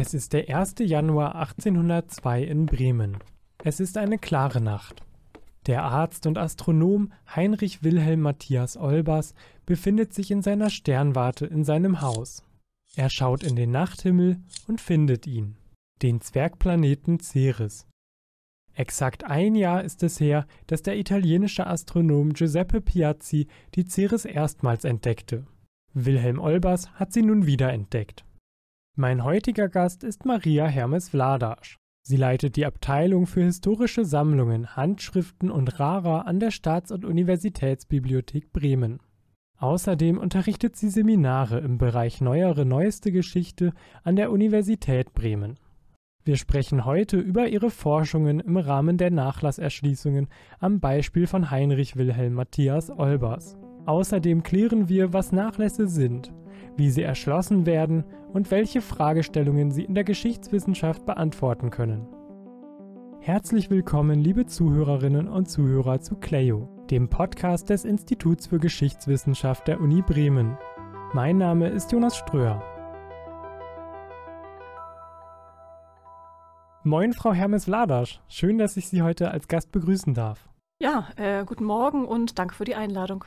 Es ist der 1. Januar 1802 in Bremen. Es ist eine klare Nacht. Der Arzt und Astronom Heinrich Wilhelm Matthias Olbers befindet sich in seiner Sternwarte in seinem Haus. Er schaut in den Nachthimmel und findet ihn, den Zwergplaneten Ceres. Exakt ein Jahr ist es her, dass der italienische Astronom Giuseppe Piazzi die Ceres erstmals entdeckte. Wilhelm Olbers hat sie nun wiederentdeckt. Mein heutiger Gast ist Maria Hermes Vladasch. Sie leitet die Abteilung für historische Sammlungen, Handschriften und Rara an der Staats- und Universitätsbibliothek Bremen. Außerdem unterrichtet sie Seminare im Bereich Neuere Neueste Geschichte an der Universität Bremen. Wir sprechen heute über ihre Forschungen im Rahmen der Nachlasserschließungen am Beispiel von Heinrich Wilhelm Matthias Olbers. Außerdem klären wir, was Nachlässe sind, wie sie erschlossen werden und welche Fragestellungen sie in der Geschichtswissenschaft beantworten können. Herzlich willkommen, liebe Zuhörerinnen und Zuhörer zu Cleo, dem Podcast des Instituts für Geschichtswissenschaft der Uni Bremen. Mein Name ist Jonas Ströer. Moin, Frau Hermes Vladasch. Schön, dass ich Sie heute als Gast begrüßen darf. Ja, äh, guten Morgen und danke für die Einladung.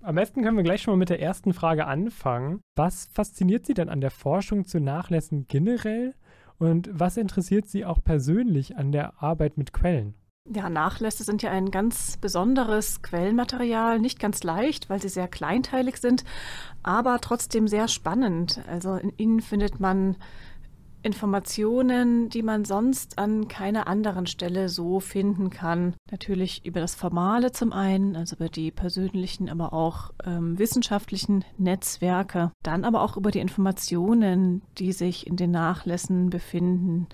Am besten können wir gleich schon mal mit der ersten Frage anfangen. Was fasziniert Sie denn an der Forschung zu Nachlässen generell und was interessiert Sie auch persönlich an der Arbeit mit Quellen? Ja, Nachlässe sind ja ein ganz besonderes Quellenmaterial, nicht ganz leicht, weil sie sehr kleinteilig sind, aber trotzdem sehr spannend. Also in ihnen findet man Informationen, die man sonst an keiner anderen Stelle so finden kann. Natürlich über das Formale zum einen, also über die persönlichen, aber auch ähm, wissenschaftlichen Netzwerke. Dann aber auch über die Informationen, die sich in den Nachlässen befinden.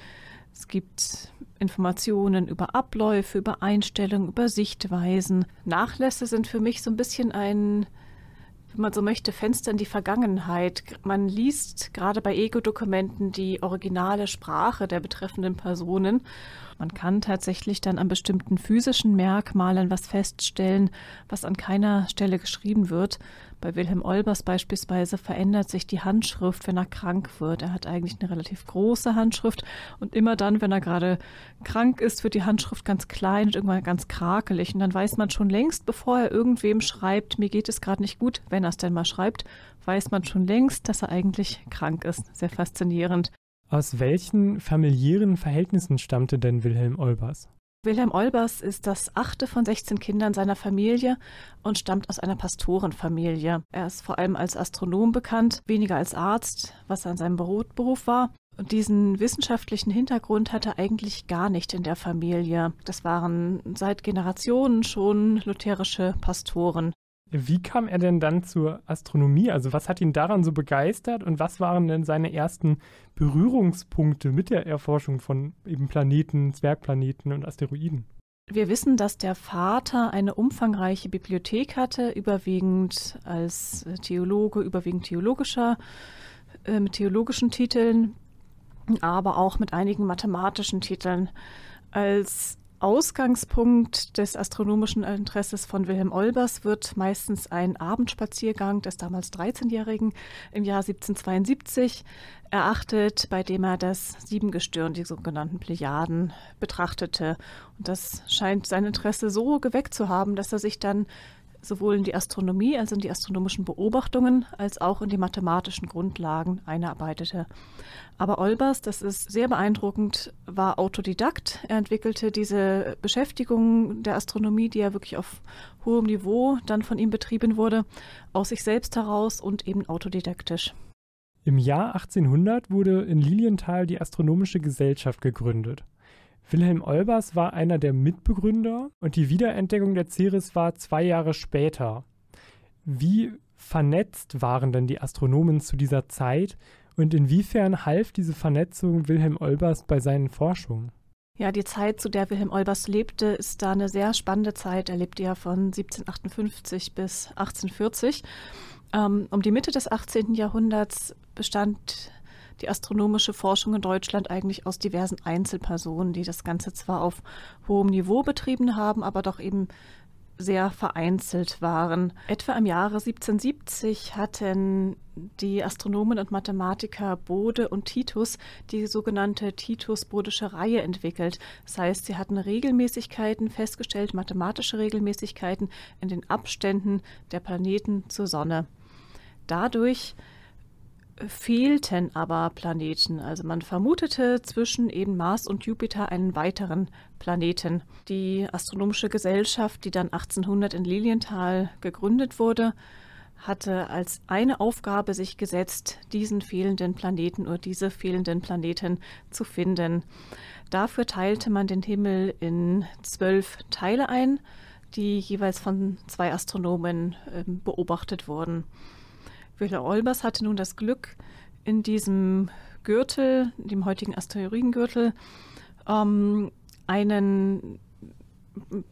Es gibt Informationen über Abläufe, über Einstellungen, über Sichtweisen. Nachlässe sind für mich so ein bisschen ein wenn man so möchte, Fenster in die Vergangenheit. Man liest gerade bei Ego-Dokumenten die originale Sprache der betreffenden Personen man kann tatsächlich dann an bestimmten physischen Merkmalen was feststellen, was an keiner Stelle geschrieben wird. Bei Wilhelm Olbers beispielsweise verändert sich die Handschrift, wenn er krank wird. Er hat eigentlich eine relativ große Handschrift und immer dann, wenn er gerade krank ist, wird die Handschrift ganz klein und irgendwann ganz krakelig. Und dann weiß man schon längst, bevor er irgendwem schreibt, mir geht es gerade nicht gut, wenn er es denn mal schreibt, weiß man schon längst, dass er eigentlich krank ist. Sehr faszinierend. Aus welchen familiären Verhältnissen stammte denn Wilhelm Olbers? Wilhelm Olbers ist das achte von 16 Kindern seiner Familie und stammt aus einer Pastorenfamilie. Er ist vor allem als Astronom bekannt, weniger als Arzt, was an seinem Beruf war. Und diesen wissenschaftlichen Hintergrund hatte er eigentlich gar nicht in der Familie. Das waren seit Generationen schon lutherische Pastoren. Wie kam er denn dann zur Astronomie? Also was hat ihn daran so begeistert und was waren denn seine ersten Berührungspunkte mit der Erforschung von eben Planeten, Zwergplaneten und Asteroiden? Wir wissen, dass der Vater eine umfangreiche Bibliothek hatte, überwiegend als Theologe, überwiegend theologischer, äh, mit theologischen Titeln, aber auch mit einigen mathematischen Titeln. Als Ausgangspunkt des astronomischen Interesses von Wilhelm Olbers wird meistens ein Abendspaziergang des damals 13-Jährigen im Jahr 1772 erachtet, bei dem er das Siebengestirn, die sogenannten Plejaden, betrachtete. Und das scheint sein Interesse so geweckt zu haben, dass er sich dann sowohl in die Astronomie, also in die astronomischen Beobachtungen, als auch in die mathematischen Grundlagen einarbeitete. Aber Olbers, das ist sehr beeindruckend, war Autodidakt. Er entwickelte diese Beschäftigung der Astronomie, die ja wirklich auf hohem Niveau dann von ihm betrieben wurde, aus sich selbst heraus und eben autodidaktisch. Im Jahr 1800 wurde in Lilienthal die Astronomische Gesellschaft gegründet. Wilhelm Olbers war einer der Mitbegründer und die Wiederentdeckung der Ceres war zwei Jahre später. Wie vernetzt waren denn die Astronomen zu dieser Zeit und inwiefern half diese Vernetzung Wilhelm Olbers bei seinen Forschungen? Ja, die Zeit, zu der Wilhelm Olbers lebte, ist da eine sehr spannende Zeit. Er lebte ja von 1758 bis 1840. Ähm, um die Mitte des 18. Jahrhunderts bestand die astronomische Forschung in Deutschland eigentlich aus diversen Einzelpersonen, die das Ganze zwar auf hohem Niveau betrieben haben, aber doch eben sehr vereinzelt waren. Etwa im Jahre 1770 hatten die Astronomen und Mathematiker Bode und Titus die sogenannte Titus-Bodische Reihe entwickelt. Das heißt, sie hatten Regelmäßigkeiten festgestellt, mathematische Regelmäßigkeiten in den Abständen der Planeten zur Sonne. Dadurch fehlten aber Planeten. Also man vermutete zwischen eben Mars und Jupiter einen weiteren Planeten. Die Astronomische Gesellschaft, die dann 1800 in Lilienthal gegründet wurde, hatte als eine Aufgabe sich gesetzt, diesen fehlenden Planeten oder diese fehlenden Planeten zu finden. Dafür teilte man den Himmel in zwölf Teile ein, die jeweils von zwei Astronomen äh, beobachtet wurden. Wilhelm Olbers hatte nun das Glück, in diesem Gürtel, dem heutigen Asteroidengürtel, ähm, einen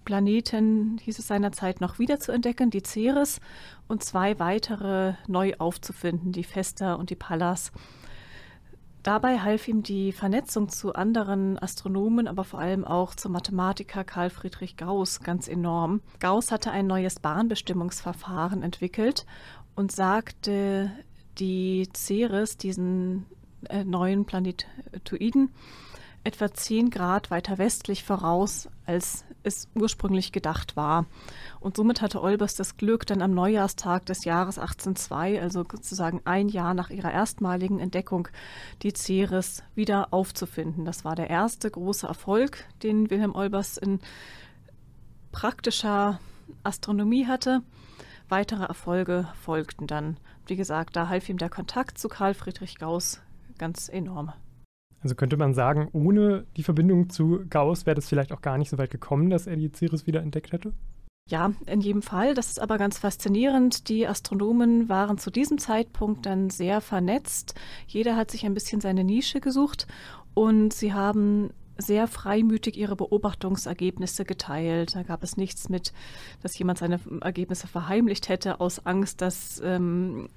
Planeten, hieß es seinerzeit, noch wieder zu entdecken, die Ceres, und zwei weitere neu aufzufinden, die Vesta und die Pallas. Dabei half ihm die Vernetzung zu anderen Astronomen, aber vor allem auch zum Mathematiker Karl Friedrich Gauss ganz enorm. Gauss hatte ein neues Bahnbestimmungsverfahren entwickelt und sagte, die Ceres, diesen äh, neuen Planetoiden, etwa 10 Grad weiter westlich voraus, als es ursprünglich gedacht war. Und somit hatte Olbers das Glück, dann am Neujahrstag des Jahres 1802, also sozusagen ein Jahr nach ihrer erstmaligen Entdeckung, die Ceres wieder aufzufinden. Das war der erste große Erfolg, den Wilhelm Olbers in praktischer Astronomie hatte. Weitere Erfolge folgten dann. Wie gesagt, da half ihm der Kontakt zu Karl Friedrich Gauss ganz enorm. Also könnte man sagen, ohne die Verbindung zu Gauss wäre das vielleicht auch gar nicht so weit gekommen, dass er die Ceres wieder entdeckt hätte? Ja, in jedem Fall. Das ist aber ganz faszinierend. Die Astronomen waren zu diesem Zeitpunkt dann sehr vernetzt. Jeder hat sich ein bisschen seine Nische gesucht und sie haben sehr freimütig ihre Beobachtungsergebnisse geteilt. Da gab es nichts mit, dass jemand seine Ergebnisse verheimlicht hätte aus Angst, dass ähm,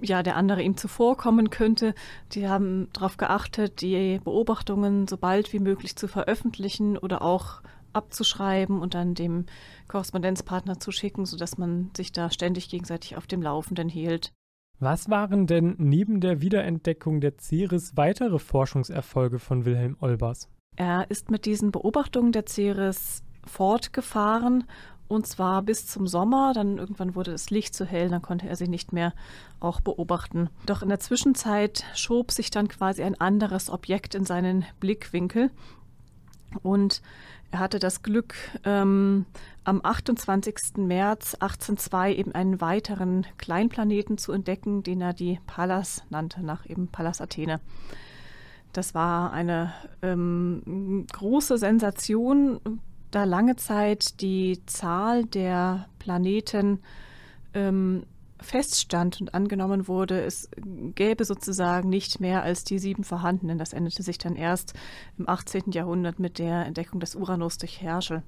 ja, der andere ihm zuvorkommen könnte. Die haben darauf geachtet, die Beobachtungen so bald wie möglich zu veröffentlichen oder auch abzuschreiben und dann dem Korrespondenzpartner zu schicken, sodass man sich da ständig gegenseitig auf dem Laufenden hielt. Was waren denn neben der Wiederentdeckung der Ceres weitere Forschungserfolge von Wilhelm Olbers? Er ist mit diesen Beobachtungen der Ceres fortgefahren und zwar bis zum Sommer. Dann irgendwann wurde das Licht zu hell, dann konnte er sie nicht mehr auch beobachten. Doch in der Zwischenzeit schob sich dann quasi ein anderes Objekt in seinen Blickwinkel und er hatte das Glück, ähm, am 28. März 1802 eben einen weiteren Kleinplaneten zu entdecken, den er die Pallas nannte, nach eben Pallas Athene. Das war eine ähm, große Sensation, da lange Zeit die Zahl der Planeten ähm, feststand und angenommen wurde, es gäbe sozusagen nicht mehr als die sieben vorhandenen. Das endete sich dann erst im 18. Jahrhundert mit der Entdeckung des Uranus durch Herschel.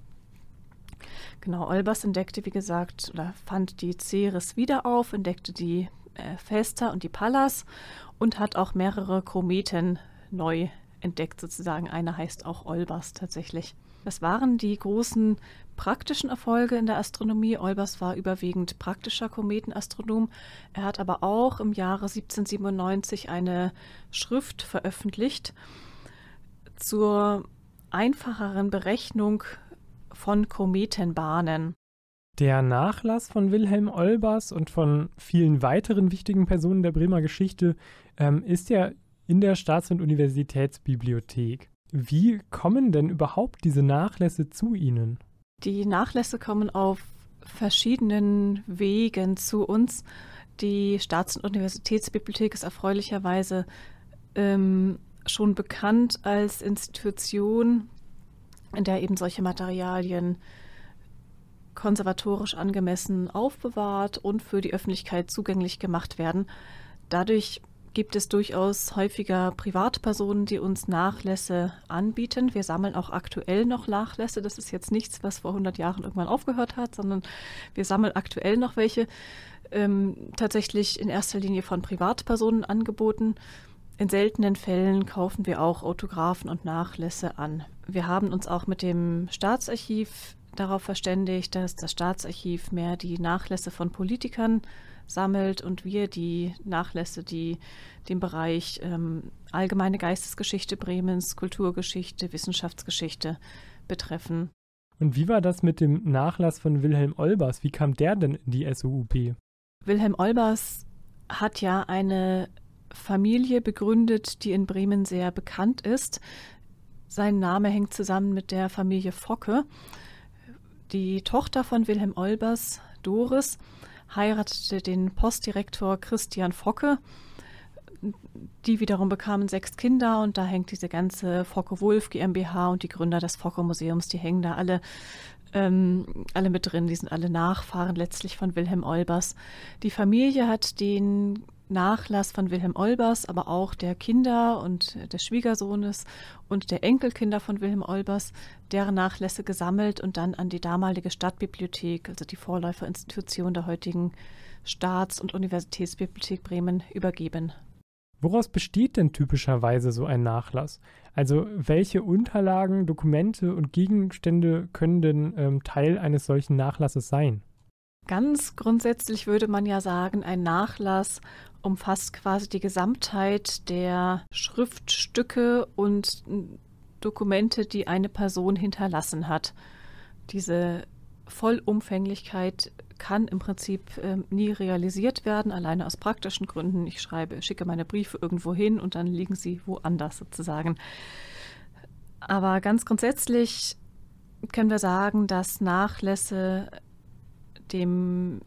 Genau, Olbers entdeckte, wie gesagt, oder fand die Ceres wieder auf, entdeckte die äh, Vesta und die Pallas und hat auch mehrere Kometen neu entdeckt, sozusagen. Einer heißt auch Olbers tatsächlich. Das waren die großen praktischen Erfolge in der Astronomie. Olbers war überwiegend praktischer Kometenastronom. Er hat aber auch im Jahre 1797 eine Schrift veröffentlicht zur einfacheren Berechnung von Kometenbahnen. Der Nachlass von Wilhelm Olbers und von vielen weiteren wichtigen Personen der Bremer Geschichte ähm, ist ja in der Staats- und Universitätsbibliothek. Wie kommen denn überhaupt diese Nachlässe zu Ihnen? Die Nachlässe kommen auf verschiedenen Wegen zu uns. Die Staats- und Universitätsbibliothek ist erfreulicherweise ähm, schon bekannt als Institution, in der eben solche Materialien konservatorisch angemessen aufbewahrt und für die Öffentlichkeit zugänglich gemacht werden. Dadurch gibt es durchaus häufiger Privatpersonen, die uns Nachlässe anbieten. Wir sammeln auch aktuell noch Nachlässe. Das ist jetzt nichts, was vor 100 Jahren irgendwann aufgehört hat, sondern wir sammeln aktuell noch welche. Ähm, tatsächlich in erster Linie von Privatpersonen angeboten. In seltenen Fällen kaufen wir auch Autographen und Nachlässe an. Wir haben uns auch mit dem Staatsarchiv darauf verständigt, dass das Staatsarchiv mehr die Nachlässe von Politikern sammelt und wir die Nachlässe, die den Bereich ähm, allgemeine Geistesgeschichte Bremens, Kulturgeschichte, Wissenschaftsgeschichte betreffen. Und wie war das mit dem Nachlass von Wilhelm Olbers? Wie kam der denn in die SUUP? Wilhelm Olbers hat ja eine Familie begründet, die in Bremen sehr bekannt ist. Sein Name hängt zusammen mit der Familie Focke. Die Tochter von Wilhelm Olbers, Doris, heiratete den Postdirektor Christian Focke. Die wiederum bekamen sechs Kinder und da hängt diese ganze Focke-Wulf GmbH und die Gründer des Focke-Museums, die hängen da alle, ähm, alle mit drin. Die sind alle Nachfahren letztlich von Wilhelm Olbers. Die Familie hat den Nachlass von Wilhelm Olbers, aber auch der Kinder und des Schwiegersohnes und der Enkelkinder von Wilhelm Olbers, deren Nachlässe gesammelt und dann an die damalige Stadtbibliothek, also die Vorläuferinstitution der heutigen Staats- und Universitätsbibliothek Bremen, übergeben. Woraus besteht denn typischerweise so ein Nachlass? Also welche Unterlagen, Dokumente und Gegenstände können denn ähm, Teil eines solchen Nachlasses sein? Ganz grundsätzlich würde man ja sagen, ein Nachlass umfasst quasi die Gesamtheit der Schriftstücke und Dokumente, die eine Person hinterlassen hat. Diese Vollumfänglichkeit kann im Prinzip äh, nie realisiert werden, alleine aus praktischen Gründen. Ich schreibe, schicke meine Briefe irgendwo hin und dann liegen sie woanders sozusagen. Aber ganz grundsätzlich können wir sagen, dass Nachlässe dem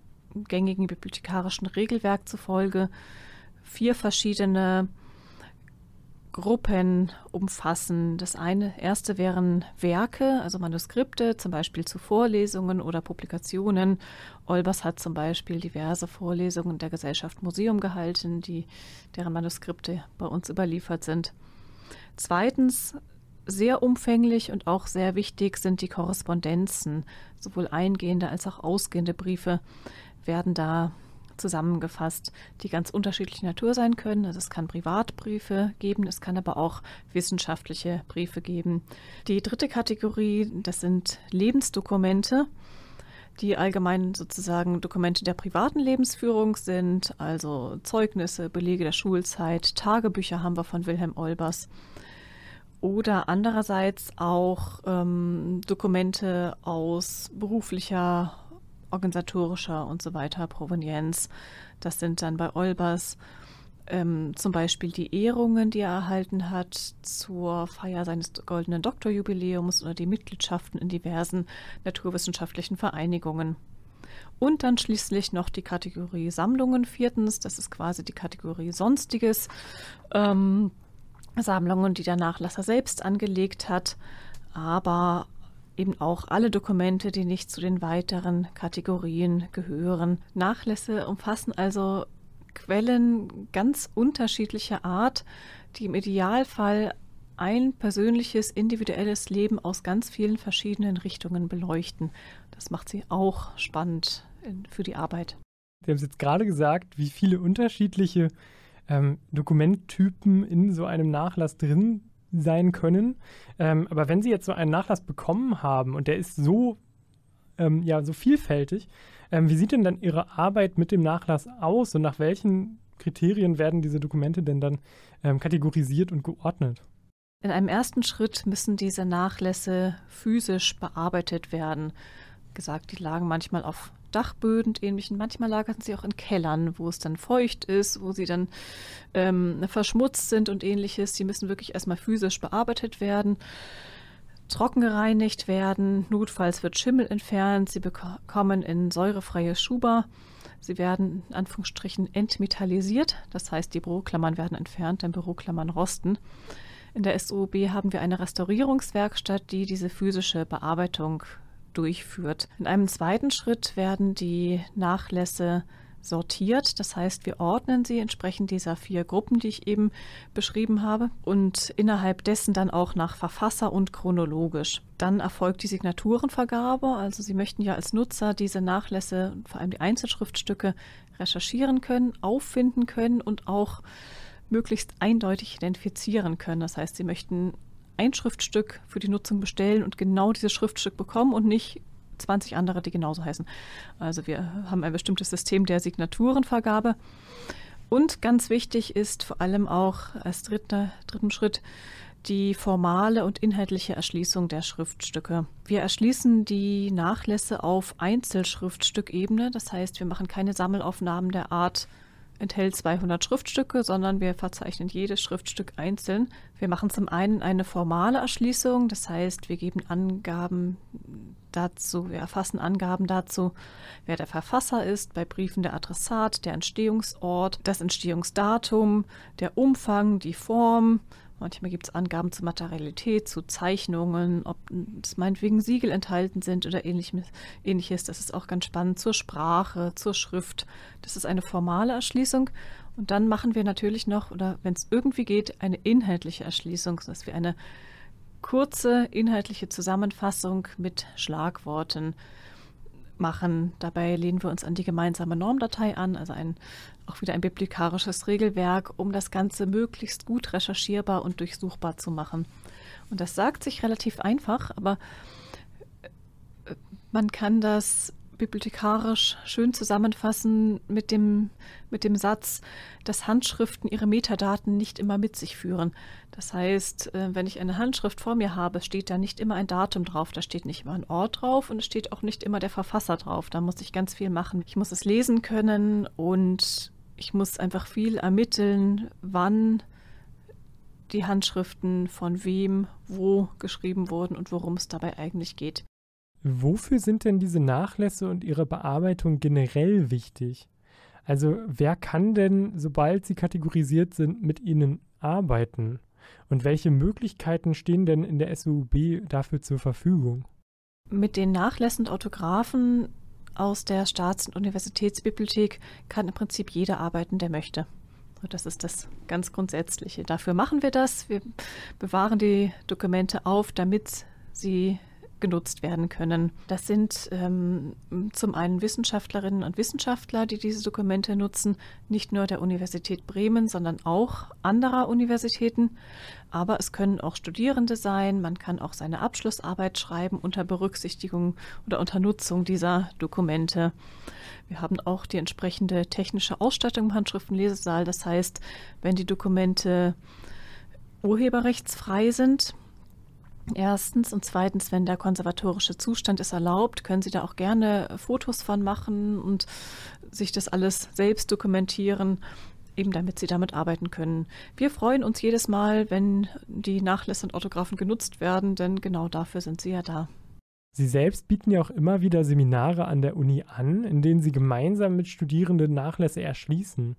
gängigen bibliothekarischen Regelwerk zufolge vier verschiedene Gruppen umfassen. Das eine erste wären Werke, also Manuskripte, zum Beispiel zu Vorlesungen oder Publikationen. Olbers hat zum Beispiel diverse Vorlesungen der Gesellschaft Museum gehalten, die, deren Manuskripte bei uns überliefert sind. Zweitens sehr umfänglich und auch sehr wichtig sind die Korrespondenzen, sowohl eingehende als auch ausgehende Briefe werden da zusammengefasst, die ganz unterschiedlicher Natur sein können. Also es kann Privatbriefe geben, es kann aber auch wissenschaftliche Briefe geben. Die dritte Kategorie, das sind Lebensdokumente, die allgemein sozusagen Dokumente der privaten Lebensführung sind, also Zeugnisse, Belege der Schulzeit, Tagebücher haben wir von Wilhelm Olbers. Oder andererseits auch ähm, Dokumente aus beruflicher organisatorischer und so weiter Provenienz. Das sind dann bei Olbers ähm, zum Beispiel die Ehrungen, die er erhalten hat zur Feier seines goldenen Doktorjubiläums oder die Mitgliedschaften in diversen naturwissenschaftlichen Vereinigungen. Und dann schließlich noch die Kategorie Sammlungen viertens, das ist quasi die Kategorie Sonstiges. Ähm, Sammlungen, die der Nachlasser selbst angelegt hat, aber eben auch alle Dokumente, die nicht zu den weiteren Kategorien gehören. Nachlässe umfassen also Quellen ganz unterschiedlicher Art, die im Idealfall ein persönliches, individuelles Leben aus ganz vielen verschiedenen Richtungen beleuchten. Das macht sie auch spannend für die Arbeit. Sie haben es jetzt gerade gesagt, wie viele unterschiedliche ähm, Dokumenttypen in so einem Nachlass drin sein können. Ähm, aber wenn Sie jetzt so einen Nachlass bekommen haben und der ist so, ähm, ja, so vielfältig, ähm, wie sieht denn dann Ihre Arbeit mit dem Nachlass aus und nach welchen Kriterien werden diese Dokumente denn dann ähm, kategorisiert und geordnet? In einem ersten Schritt müssen diese Nachlässe physisch bearbeitet werden. Gesagt, die lagen manchmal auf Dachböden und ähnlichen. Manchmal lagern sie auch in Kellern, wo es dann feucht ist, wo sie dann ähm, verschmutzt sind und ähnliches. Die müssen wirklich erstmal physisch bearbeitet werden, trocken gereinigt werden. Notfalls wird Schimmel entfernt. Sie bekommen in säurefreie Schuber. Sie werden in Anführungsstrichen entmetallisiert, das heißt, die Büroklammern werden entfernt, denn Büroklammern rosten. In der SUB haben wir eine Restaurierungswerkstatt, die diese physische Bearbeitung durchführt. In einem zweiten Schritt werden die Nachlässe sortiert. Das heißt, wir ordnen sie entsprechend dieser vier Gruppen, die ich eben beschrieben habe, und innerhalb dessen dann auch nach Verfasser und chronologisch. Dann erfolgt die Signaturenvergabe. Also Sie möchten ja als Nutzer diese Nachlässe, vor allem die Einzelschriftstücke, recherchieren können, auffinden können und auch möglichst eindeutig identifizieren können. Das heißt, Sie möchten ein Schriftstück für die Nutzung bestellen und genau dieses Schriftstück bekommen und nicht 20 andere, die genauso heißen. Also wir haben ein bestimmtes System der Signaturenvergabe. Und ganz wichtig ist vor allem auch als dritter, dritten Schritt die formale und inhaltliche Erschließung der Schriftstücke. Wir erschließen die Nachlässe auf Einzelschriftstückebene, das heißt, wir machen keine Sammelaufnahmen der Art enthält 200 Schriftstücke, sondern wir verzeichnen jedes Schriftstück einzeln. Wir machen zum einen eine formale Erschließung, das heißt, wir geben Angaben dazu, wir erfassen Angaben dazu, wer der Verfasser ist, bei Briefen der Adressat, der Entstehungsort, das Entstehungsdatum, der Umfang, die Form, Manchmal gibt es Angaben zur Materialität, zu Zeichnungen, ob es meinetwegen Siegel enthalten sind oder ähnliches. Das ist auch ganz spannend zur Sprache, zur Schrift. Das ist eine formale Erschließung. Und dann machen wir natürlich noch, oder wenn es irgendwie geht, eine inhaltliche Erschließung, sodass wir eine kurze inhaltliche Zusammenfassung mit Schlagworten machen. Dabei lehnen wir uns an die gemeinsame Normdatei an, also ein, auch wieder ein biblikarisches Regelwerk, um das Ganze möglichst gut recherchierbar und durchsuchbar zu machen. Und das sagt sich relativ einfach, aber äh, man kann das bibliothekarisch schön zusammenfassen mit dem, mit dem Satz, dass Handschriften ihre Metadaten nicht immer mit sich führen. Das heißt, äh, wenn ich eine Handschrift vor mir habe, steht da nicht immer ein Datum drauf, da steht nicht immer ein Ort drauf und es steht auch nicht immer der Verfasser drauf. Da muss ich ganz viel machen. Ich muss es lesen können und ich muss einfach viel ermitteln, wann die Handschriften von wem, wo geschrieben wurden und worum es dabei eigentlich geht. Wofür sind denn diese Nachlässe und ihre Bearbeitung generell wichtig? Also wer kann denn, sobald sie kategorisiert sind, mit ihnen arbeiten? Und welche Möglichkeiten stehen denn in der SUB dafür zur Verfügung? Mit den Nachlässen und Autographen aus der Staats- und Universitätsbibliothek kann im Prinzip jeder arbeiten, der möchte. Das ist das ganz Grundsätzliche. Dafür machen wir das. Wir bewahren die Dokumente auf, damit sie genutzt werden können. Das sind ähm, zum einen Wissenschaftlerinnen und Wissenschaftler, die diese Dokumente nutzen, nicht nur der Universität Bremen, sondern auch anderer Universitäten. Aber es können auch Studierende sein. Man kann auch seine Abschlussarbeit schreiben unter Berücksichtigung oder unter Nutzung dieser Dokumente. Wir haben auch die entsprechende technische Ausstattung im Handschriftenlesesaal. Das heißt, wenn die Dokumente urheberrechtsfrei sind, Erstens und zweitens, wenn der konservatorische Zustand es erlaubt, können Sie da auch gerne Fotos von machen und sich das alles selbst dokumentieren, eben damit Sie damit arbeiten können. Wir freuen uns jedes Mal, wenn die Nachlässe und Autographen genutzt werden, denn genau dafür sind Sie ja da. Sie selbst bieten ja auch immer wieder Seminare an der Uni an, in denen Sie gemeinsam mit Studierenden Nachlässe erschließen.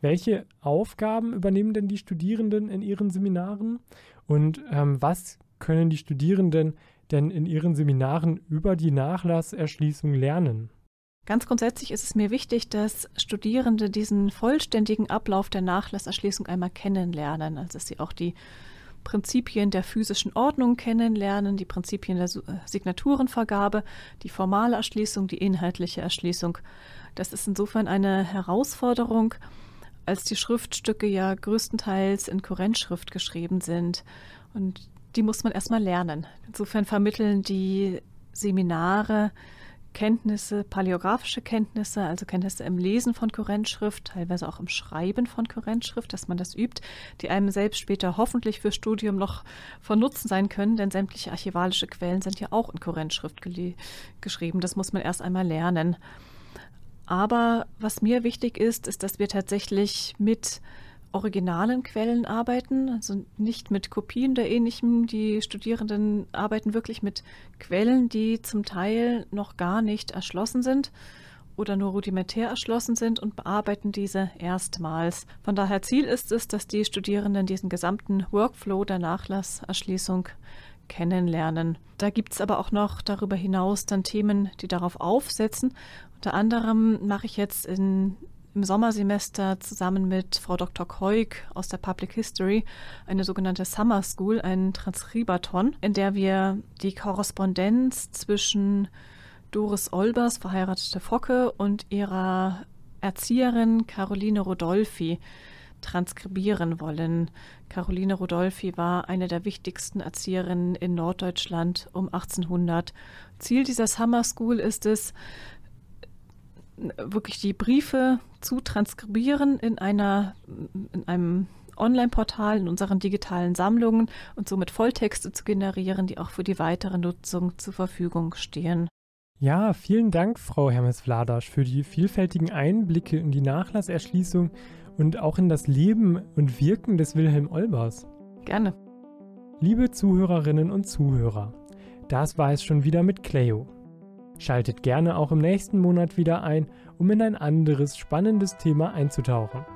Welche Aufgaben übernehmen denn die Studierenden in ihren Seminaren und ähm, was können die Studierenden denn in ihren Seminaren über die Nachlasserschließung lernen? Ganz grundsätzlich ist es mir wichtig, dass Studierende diesen vollständigen Ablauf der Nachlasserschließung einmal kennenlernen, also dass sie auch die Prinzipien der physischen Ordnung kennenlernen, die Prinzipien der Signaturenvergabe, die formale Erschließung, die inhaltliche Erschließung. Das ist insofern eine Herausforderung, als die Schriftstücke ja größtenteils in Kurrentschrift geschrieben sind. Und die muss man erstmal lernen. Insofern vermitteln die Seminare Kenntnisse, paläografische Kenntnisse, also Kenntnisse im Lesen von Kurrentschrift, teilweise auch im Schreiben von Kurrentschrift, dass man das übt, die einem selbst später hoffentlich fürs Studium noch von Nutzen sein können, denn sämtliche archivalische Quellen sind ja auch in Kurrentschrift geschrieben. Das muss man erst einmal lernen. Aber was mir wichtig ist, ist, dass wir tatsächlich mit originalen Quellen arbeiten, also nicht mit Kopien oder ähnlichem. Die Studierenden arbeiten wirklich mit Quellen, die zum Teil noch gar nicht erschlossen sind oder nur rudimentär erschlossen sind und bearbeiten diese erstmals. Von daher Ziel ist es, dass die Studierenden diesen gesamten Workflow der Nachlasserschließung kennenlernen. Da gibt es aber auch noch darüber hinaus dann Themen, die darauf aufsetzen. Unter anderem mache ich jetzt in im Sommersemester zusammen mit Frau Dr. Keuk aus der Public History eine sogenannte Summer School, ein Transkribaton, in der wir die Korrespondenz zwischen Doris Olbers, verheiratete Focke, und ihrer Erzieherin Caroline Rodolfi transkribieren wollen. Caroline Rodolphi war eine der wichtigsten Erzieherinnen in Norddeutschland um 1800. Ziel dieser Summer School ist es, wirklich die Briefe zu transkribieren in einer in einem Online-Portal, in unseren digitalen Sammlungen und somit Volltexte zu generieren, die auch für die weitere Nutzung zur Verfügung stehen. Ja, vielen Dank, Frau Hermes-Vladasch, für die vielfältigen Einblicke in die Nachlasserschließung und auch in das Leben und Wirken des Wilhelm Olbers. Gerne. Liebe Zuhörerinnen und Zuhörer, das war es schon wieder mit Cleo. Schaltet gerne auch im nächsten Monat wieder ein, um in ein anderes spannendes Thema einzutauchen.